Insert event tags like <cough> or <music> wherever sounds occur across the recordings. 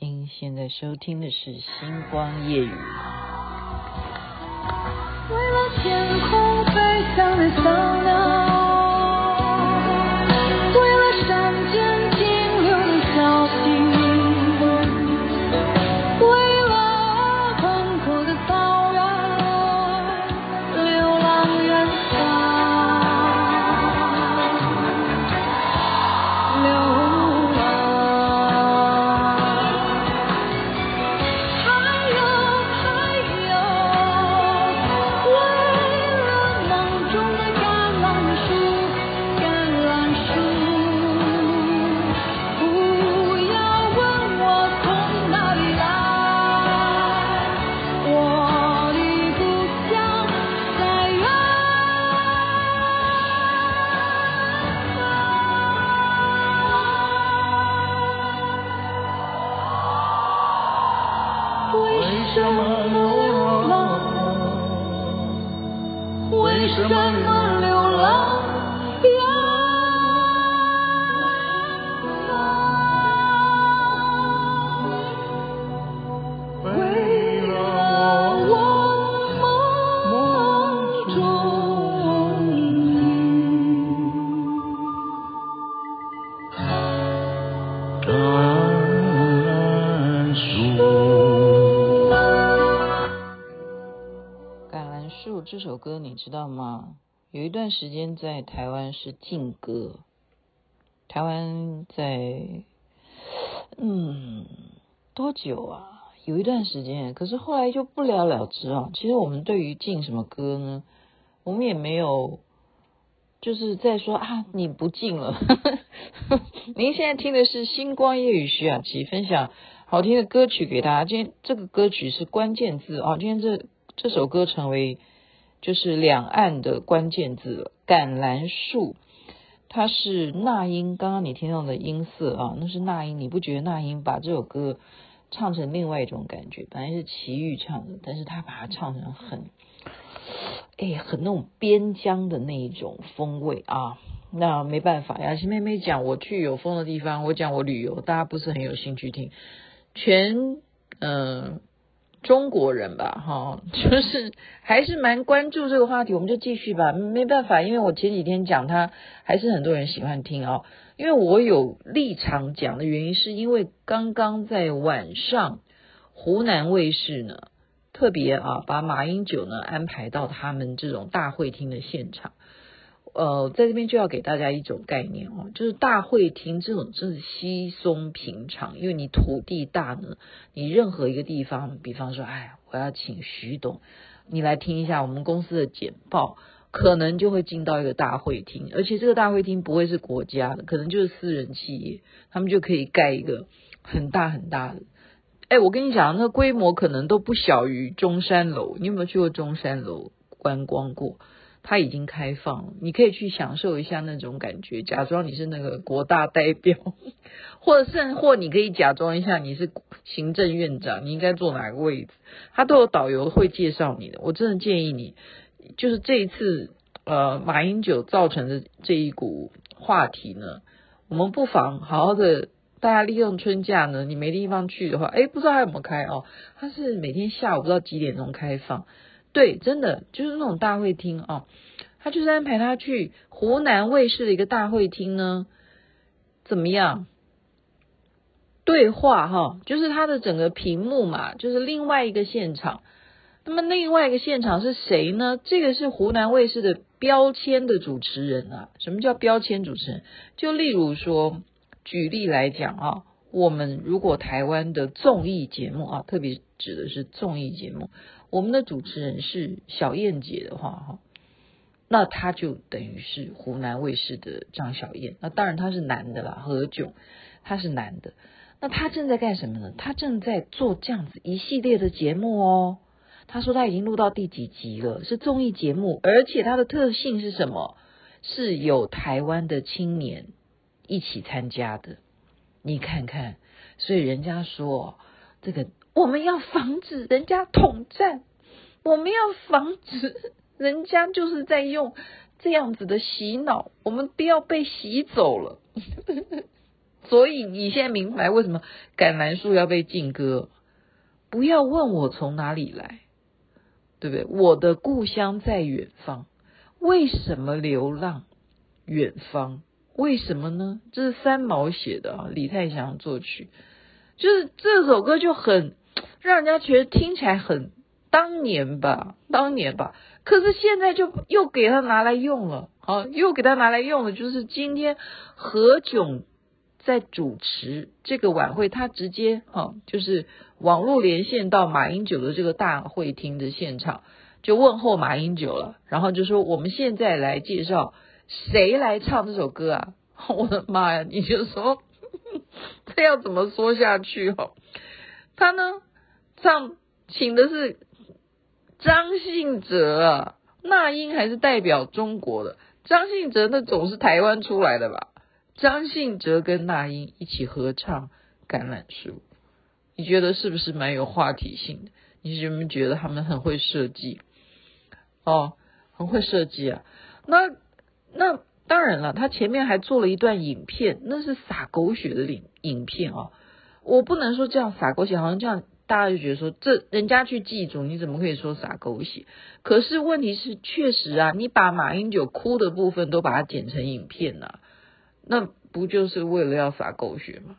您现在收听的是《星光夜雨》。歌你知道吗？有一段时间在台湾是禁歌，台湾在嗯多久啊？有一段时间，可是后来就不了了之啊。其实我们对于禁什么歌呢，我们也没有就是在说啊你不禁了。<laughs> 您现在听的是星光夜雨徐雅琪分享好听的歌曲给大家。今天这个歌曲是关键字啊，今天这这首歌成为。就是两岸的关键字，橄榄树，它是那英。刚刚你听到的音色啊，那是那英。你不觉得那英把这首歌唱成另外一种感觉？本来是齐豫唱的，但是他把它唱成很，哎，很那种边疆的那一种风味啊。那没办法，雅琪妹妹讲我去有风的地方，我讲我旅游，大家不是很有兴趣听。全嗯。中国人吧，哈，就是还是蛮关注这个话题，我们就继续吧。没办法，因为我前几天讲他，还是很多人喜欢听哦。因为我有立场讲的原因，是因为刚刚在晚上，湖南卫视呢特别啊把马英九呢安排到他们这种大会厅的现场。呃，在这边就要给大家一种概念哦，就是大会厅这种真是稀松平常，因为你土地大呢，你任何一个地方，比方说，哎，我要请徐董，你来听一下我们公司的简报，可能就会进到一个大会厅，而且这个大会厅不会是国家的，可能就是私人企业，他们就可以盖一个很大很大的。哎，我跟你讲，那个规模可能都不小于中山楼，你有没有去过中山楼观光过？它已经开放了，你可以去享受一下那种感觉，假装你是那个国大代表，<laughs> 或者甚或你可以假装一下你是行政院长，你应该坐哪个位置？他都有导游会介绍你的。我真的建议你，就是这一次呃马英九造成的这一股话题呢，我们不妨好好的大家利用春假呢，你没地方去的话，诶，不知道还有没有开哦？它是每天下午不知道几点钟开放。对，真的就是那种大会厅啊，他就是安排他去湖南卫视的一个大会厅呢，怎么样？对话哈，就是他的整个屏幕嘛，就是另外一个现场。那么另外一个现场是谁呢？这个是湖南卫视的标签的主持人啊。什么叫标签主持人？就例如说，举例来讲啊，我们如果台湾的综艺节目啊，特别指的是综艺节目。我们的主持人是小燕姐的话，哈，那他就等于是湖南卫视的张小燕。那当然他是男的啦，何炅他是男的。那他正在干什么呢？他正在做这样子一系列的节目哦。他说他已经录到第几集了，是综艺节目，而且它的特性是什么？是有台湾的青年一起参加的。你看看，所以人家说这个。我们要防止人家统战，我们要防止人家就是在用这样子的洗脑，我们不要被洗走了。<laughs> 所以你现在明白为什么橄榄树要被禁歌？不要问我从哪里来，对不对？我的故乡在远方，为什么流浪远方？为什么呢？这是三毛写的啊，李泰祥作曲，就是这首歌就很让人家觉得听起来很当年吧，当年吧。可是现在就又给他拿来用了。好，又给他拿来用了，就是今天何炅在主持这个晚会，他直接哈，就是网络连线到马英九的这个大会厅的现场，就问候马英九了，然后就说我们现在来介绍谁来唱这首歌啊？<laughs> 我的妈呀！你就说 <laughs> 这要怎么说下去哦？他呢唱请的是张信哲啊，那英还是代表中国的。张信哲那总是台湾出来的吧？张信哲跟那英一起合唱《橄榄树》，你觉得是不是蛮有话题性的？你是不是觉得他们很会设计？哦，很会设计啊！那那当然了，他前面还做了一段影片，那是撒狗血的影影片哦。我不能说这样撒狗血，好像这样。大家就觉得说，这人家去祭祖，你怎么可以说撒狗血？可是问题是，确实啊，你把马英九哭的部分都把它剪成影片呐、啊，那不就是为了要撒狗血吗？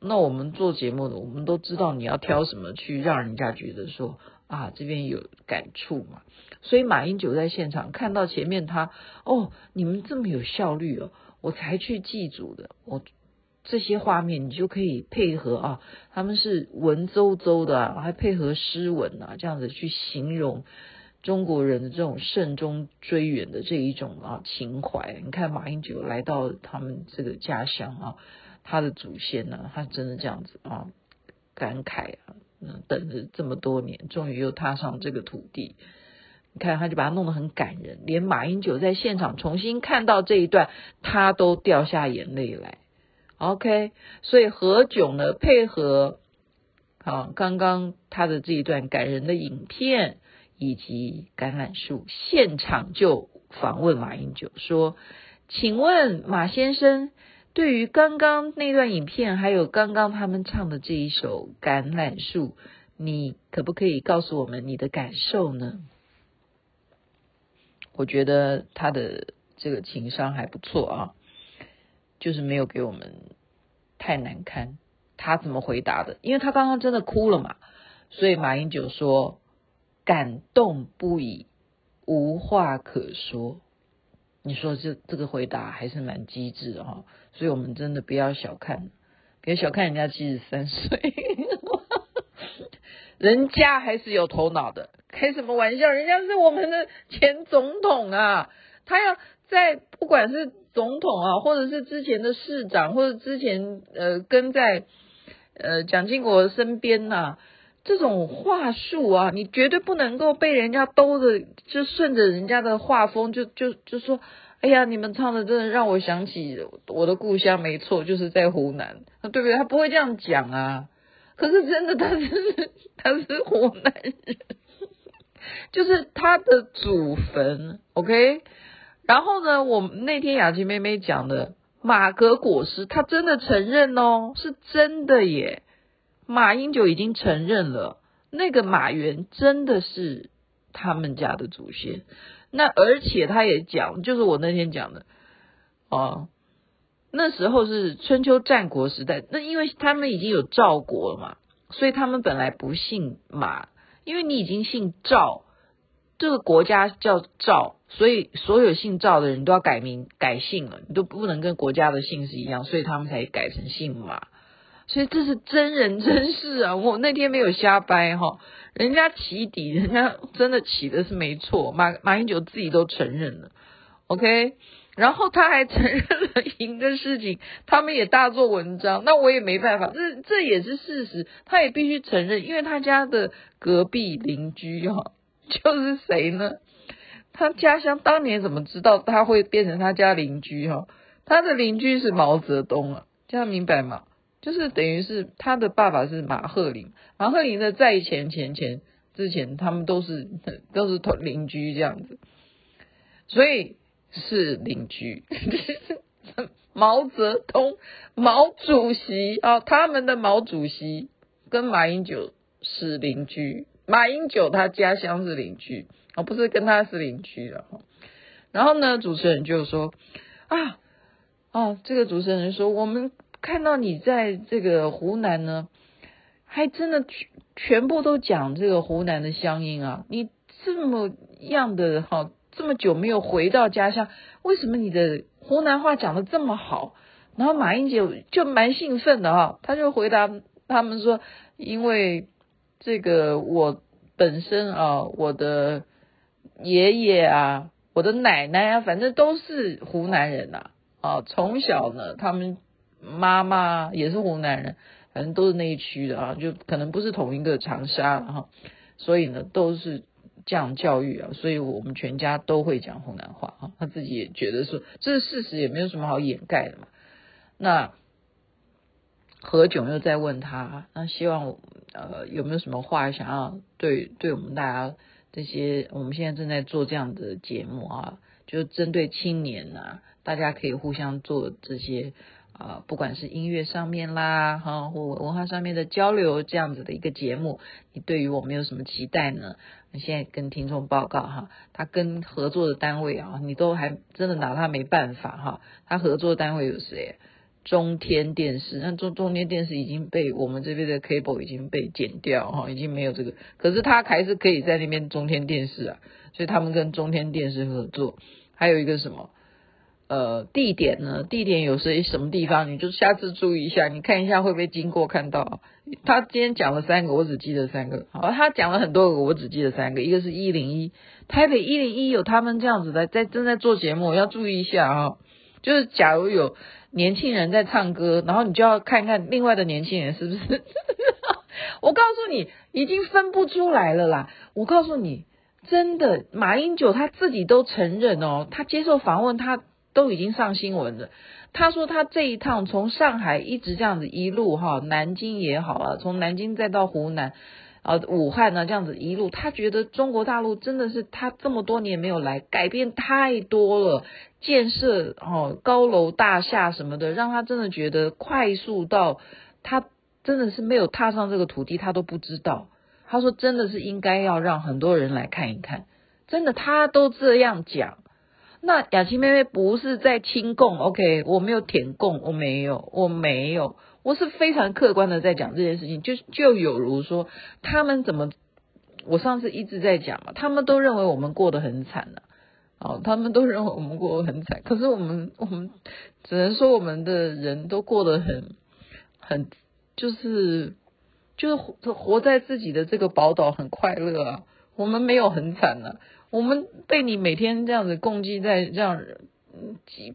那我们做节目的，我们都知道你要挑什么去让人家觉得说啊，这边有感触嘛。所以马英九在现场看到前面他，哦，你们这么有效率哦，我才去祭祖的，我。这些画面你就可以配合啊，他们是文绉绉的，还配合诗文啊，这样子去形容中国人的这种慎终追远的这一种啊情怀。你看马英九来到他们这个家乡啊，他的祖先呢，他真的这样子啊感慨啊，嗯，等着这么多年，终于又踏上这个土地。你看，他就把它弄得很感人，连马英九在现场重新看到这一段，他都掉下眼泪来。OK，所以何炅呢，配合好刚刚他的这一段感人的影片，以及橄榄树，现场就访问马英九说：“请问马先生，对于刚刚那段影片，还有刚刚他们唱的这一首《橄榄树》，你可不可以告诉我们你的感受呢？”我觉得他的这个情商还不错啊。就是没有给我们太难堪，他怎么回答的？因为他刚刚真的哭了嘛，所以马英九说感动不已，无话可说。你说这这个回答还是蛮机智的哈，所以我们真的不要小看，别小看人家七十三岁，<laughs> 人家还是有头脑的。开什么玩笑？人家是我们的前总统啊，他要在不管是。总统啊，或者是之前的市长，或者之前呃跟在呃蒋经国身边呐、啊，这种话术啊，你绝对不能够被人家兜着，就顺着人家的画风，就就就说，哎呀，你们唱的真的让我想起我的故乡，没错，就是在湖南，对不对？他不会这样讲啊。可是真的，他是 <laughs> 他是湖南人，就是他的祖坟，OK。然后呢，我那天雅琪妹妹讲的马革裹尸，她真的承认哦，是真的耶。马英九已经承认了，那个马原真的是他们家的祖先。那而且他也讲，就是我那天讲的哦，那时候是春秋战国时代，那因为他们已经有赵国了嘛，所以他们本来不姓马，因为你已经姓赵。这个国家叫赵，所以所有姓赵的人都要改名改姓了，你都不能跟国家的姓氏一样，所以他们才改成姓马。所以这是真人真事啊！<laughs> 我那天没有瞎掰哈，人家起底，人家真的起的是没错，马马英九自己都承认了，OK，然后他还承认了赢的事情，他们也大做文章，那我也没办法，这这也是事实，他也必须承认，因为他家的隔壁邻居哈。就是谁呢？他家乡当年怎么知道他会变成他家邻居哈？他的邻居是毛泽东啊，这样明白吗？就是等于是他的爸爸是马鹤林，马鹤林的在前前前之前，他们都是 <laughs> 都是同邻居这样子，所以是邻居。<laughs> 毛泽东，毛主席啊，他们的毛主席跟马英九是邻居，马英九他家乡是邻居，我不是跟他是邻居了。然后呢，主持人就说啊，哦，这个主持人说，我们看到你在这个湖南呢，还真的全全部都讲这个湖南的乡音啊，你这么样的哈，这么久没有回到家乡，为什么你的湖南话讲的这么好？然后马英九就蛮兴奋的哈，他就回答他们说，因为这个我本身啊，我的爷爷啊。我的奶奶啊，反正都是湖南人呐，啊，从小呢，他们妈妈也是湖南人，反正都是那一区的啊，就可能不是同一个长沙哈，所以呢，都是这样教育啊，所以我们全家都会讲湖南话啊，他自己也觉得说这是事实，也没有什么好掩盖的嘛。那何炅又在问他，那希望呃有没有什么话想要对对我们大家。这些我们现在正在做这样的节目啊，就针对青年啊，大家可以互相做这些啊，不管是音乐上面啦，哈，或文化上面的交流这样子的一个节目，你对于我们有什么期待呢？你现在跟听众报告哈，他跟合作的单位啊，你都还真的拿他没办法哈，他合作单位有谁？中天电视，那中中天电视已经被我们这边的 cable 已经被剪掉哈，已经没有这个，可是他还是可以在那边中天电视啊，所以他们跟中天电视合作。还有一个什么呃地点呢？地点有谁什么地方？你就下次注意一下，你看一下会不会经过看到。他今天讲了三个，我只记得三个。好，他讲了很多个，我只记得三个。一个是一零一，台北一零一有他们这样子的在正在做节目，要注意一下啊。就是假如有。年轻人在唱歌，然后你就要看看另外的年轻人是不是？<laughs> 我告诉你，已经分不出来了啦！我告诉你，真的，马英九他自己都承认哦，他接受访问，他都已经上新闻了。他说他这一趟从上海一直这样子一路哈，南京也好啊，从南京再到湖南。啊，武汉呢，这样子一路，他觉得中国大陆真的是他这么多年没有来，改变太多了，建设哦高楼大厦什么的，让他真的觉得快速到他真的是没有踏上这个土地，他都不知道。他说真的是应该要让很多人来看一看，真的他都这样讲。那雅琪妹妹不是在亲共，OK，我没有舔共，我没有，我没有。我是非常客观的在讲这件事情，就就有如说他们怎么，我上次一直在讲嘛，他们都认为我们过得很惨了，哦，他们都认为我们过得很惨，可是我们我们只能说我们的人都过得很很就是就是活活在自己的这个宝岛很快乐啊，我们没有很惨了，我们被你每天这样子攻击在这样。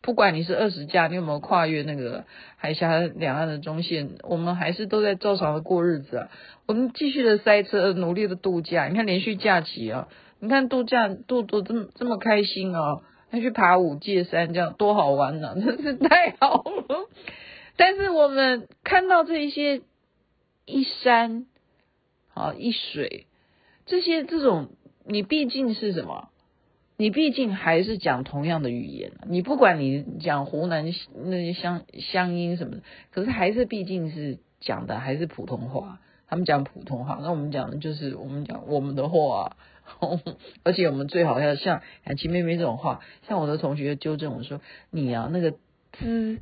不管你是二十架，你有没有跨越那个海峡两岸的中线，我们还是都在照常的过日子啊。我们继续的塞车，努力的度假。你看连续假期啊，你看度假度度这么这么开心啊，还去爬五界山，这样多好玩呢，<laughs> 真是太好了。但是我们看到这一些一山啊一水，这些这种，你毕竟是什么？你毕竟还是讲同样的语言，你不管你讲湖南那些乡乡音什么的，可是还是毕竟是讲的还是普通话，他们讲普通话，那我们讲的就是我们讲我们的话，<laughs> 而且我们最好要像雅琪妹妹这种话，像我的同学纠正我说，你啊那个滋、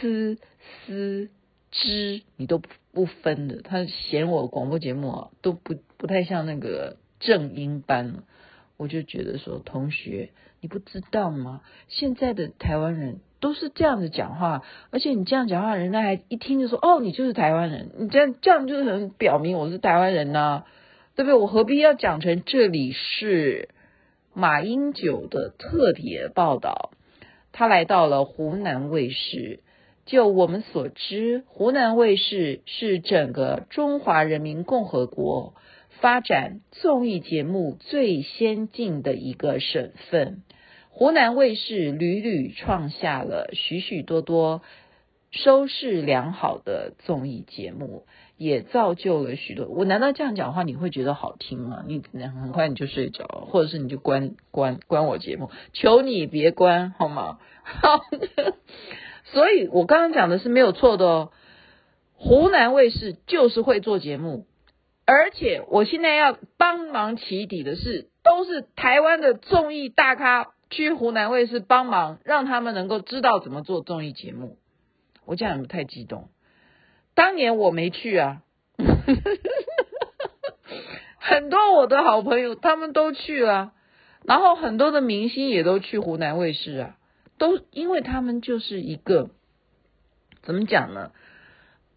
呲、丝、之你都不分的，他嫌我广播节目啊都不不太像那个正音班。我就觉得说，同学，你不知道吗？现在的台湾人都是这样子讲话，而且你这样讲话，人家还一听就说，哦，你就是台湾人，你这样这样就是很表明我是台湾人呢，对不对？我何必要讲成这里是马英九的特别报道？他来到了湖南卫视，就我们所知，湖南卫视是整个中华人民共和国。发展综艺节目最先进的一个省份，湖南卫视屡屡创下了许许多多收视良好的综艺节目，也造就了许多。我难道这样讲话你会觉得好听吗？你很快你就睡着，或者是你就关关关我节目，求你别关好吗？好的，所以我刚刚讲的是没有错的哦。湖南卫视就是会做节目，而且我现在要帮忙起底的是，都是台湾的综艺大咖去湖南卫视帮忙，让他们能够知道怎么做综艺节目。我这样有没有太激动？当年我没去啊，<laughs> 很多我的好朋友他们都去了，然后很多的明星也都去湖南卫视啊，都因为他们就是一个怎么讲呢？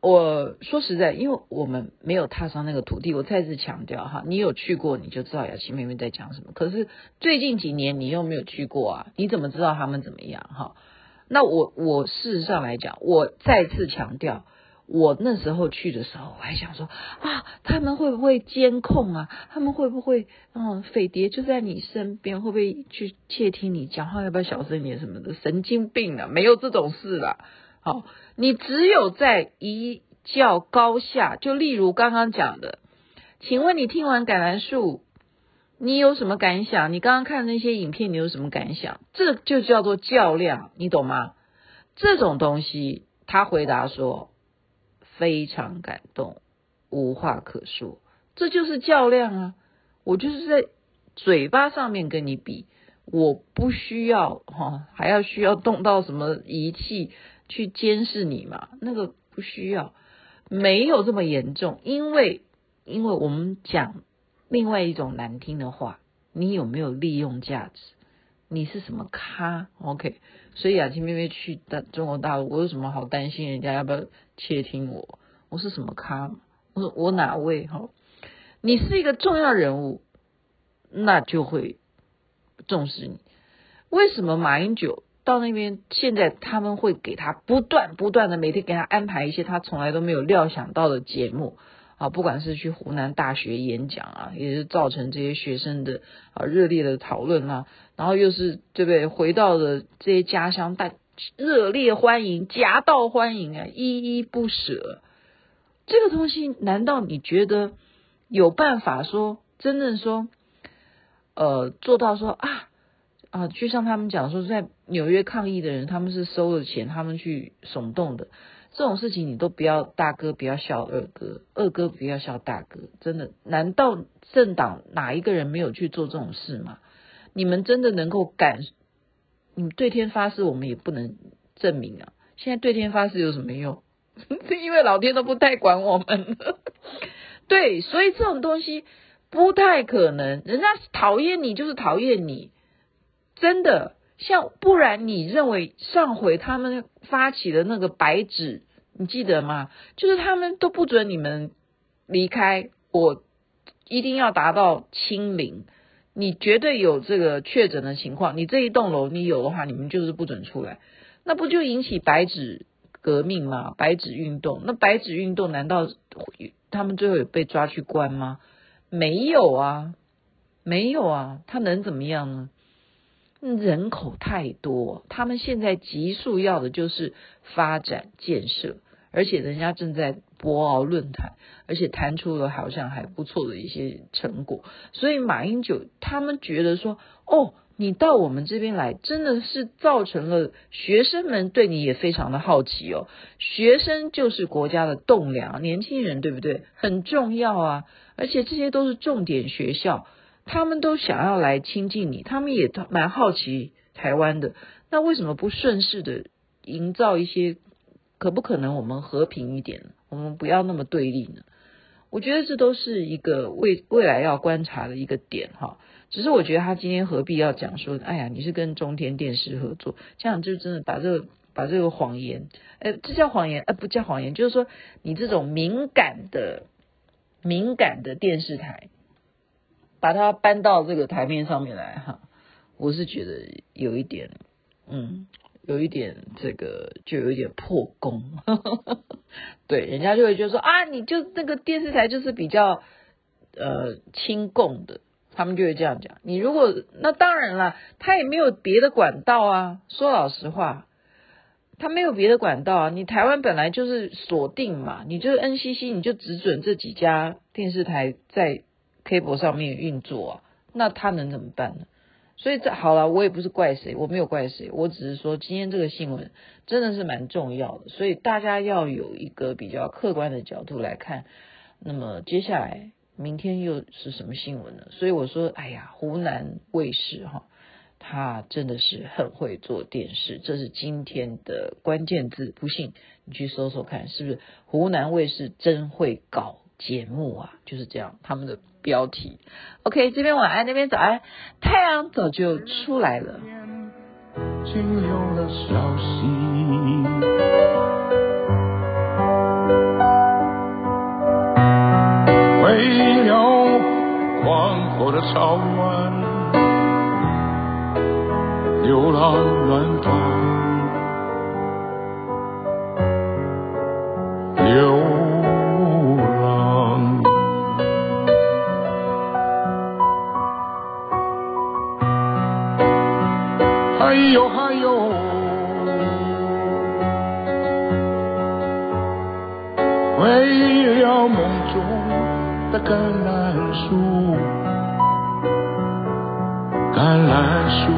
我说实在，因为我们没有踏上那个土地，我再次强调哈，你有去过你就知道雅琪妹妹在讲什么。可是最近几年你又没有去过啊，你怎么知道他们怎么样哈？那我我事实上来讲，我再次强调，我那时候去的时候，我还想说啊，他们会不会监控啊？他们会不会嗯，匪谍就在你身边，会不会去窃听你讲话？要不要小声一点什么的？神经病啊，没有这种事啦。好，你只有在一较高下，就例如刚刚讲的，请问你听完《橄榄树》，你有什么感想？你刚刚看那些影片，你有什么感想？这就叫做较量，你懂吗？这种东西，他回答说非常感动，无话可说，这就是较量啊！我就是在嘴巴上面跟你比，我不需要哈，还要需要动到什么仪器。去监视你嘛？那个不需要，没有这么严重。因为，因为我们讲另外一种难听的话，你有没有利用价值？你是什么咖？OK？所以雅琪妹妹去的中国大陆，我有什么好担心？人家要不要窃听我？我是什么咖？我说我哪位？哈，你是一个重要人物，那就会重视你。为什么马英九？到那边，现在他们会给他不断不断的每天给他安排一些他从来都没有料想到的节目啊，不管是去湖南大学演讲啊，也是造成这些学生的啊热烈的讨论啊，然后又是对不对？回到了这些家乡，大热烈欢迎，夹道欢迎啊，依依不舍。这个东西，难道你觉得有办法说真正说呃做到说啊？啊，就像他们讲说，在纽约抗议的人，他们是收了钱，他们去耸动的这种事情，你都不要大哥不要笑二哥，二哥不要笑大哥，真的，难道政党哪一个人没有去做这种事吗？你们真的能够敢？你们对天发誓，我们也不能证明啊。现在对天发誓有什么用？是 <laughs> 因为老天都不太管我们。<laughs> 对，所以这种东西不太可能，人家讨厌你就是讨厌你。真的像，不然你认为上回他们发起的那个白纸，你记得吗？就是他们都不准你们离开，我一定要达到清零。你绝对有这个确诊的情况，你这一栋楼你有的话，你们就是不准出来。那不就引起白纸革命吗？白纸运动，那白纸运动难道他们最后有被抓去关吗？没有啊，没有啊，他能怎么样呢？人口太多，他们现在急速要的就是发展建设，而且人家正在博鳌论坛，而且谈出了好像还不错的一些成果。所以马英九他们觉得说，哦，你到我们这边来，真的是造成了学生们对你也非常的好奇哦。学生就是国家的栋梁，年轻人对不对？很重要啊，而且这些都是重点学校。他们都想要来亲近你，他们也蛮好奇台湾的。那为什么不顺势的营造一些？可不可能我们和平一点？我们不要那么对立呢？我觉得这都是一个未未来要观察的一个点哈。只是我觉得他今天何必要讲说，哎呀，你是跟中天电视合作，这样就真的把这个把这个谎言，哎，这叫谎言，呃，不叫谎言，就是说你这种敏感的敏感的电视台。把它搬到这个台面上面来哈，我是觉得有一点，嗯，有一点这个就有一点破功，<laughs> 对，人家就会觉得说啊，你就那个电视台就是比较呃亲共的，他们就会这样讲。你如果那当然了，他也没有别的管道啊。说老实话，他没有别的管道啊。你台湾本来就是锁定嘛，你就是 NCC，你就只准这几家电视台在。Cable 上面运作啊，那他能怎么办呢？所以这好了，我也不是怪谁，我没有怪谁，我只是说今天这个新闻真的是蛮重要的，所以大家要有一个比较客观的角度来看。那么接下来明天又是什么新闻呢？所以我说，哎呀，湖南卫视哈，他真的是很会做电视，这是今天的关键字。不信你去搜搜看，是不是湖南卫视真会搞节目啊？就是这样，他们的。标题，OK，这边晚安，那边早安，太阳早就出来了。为了广阔的草原，流浪远方。还有还有，为了梦中的橄榄树，橄榄树，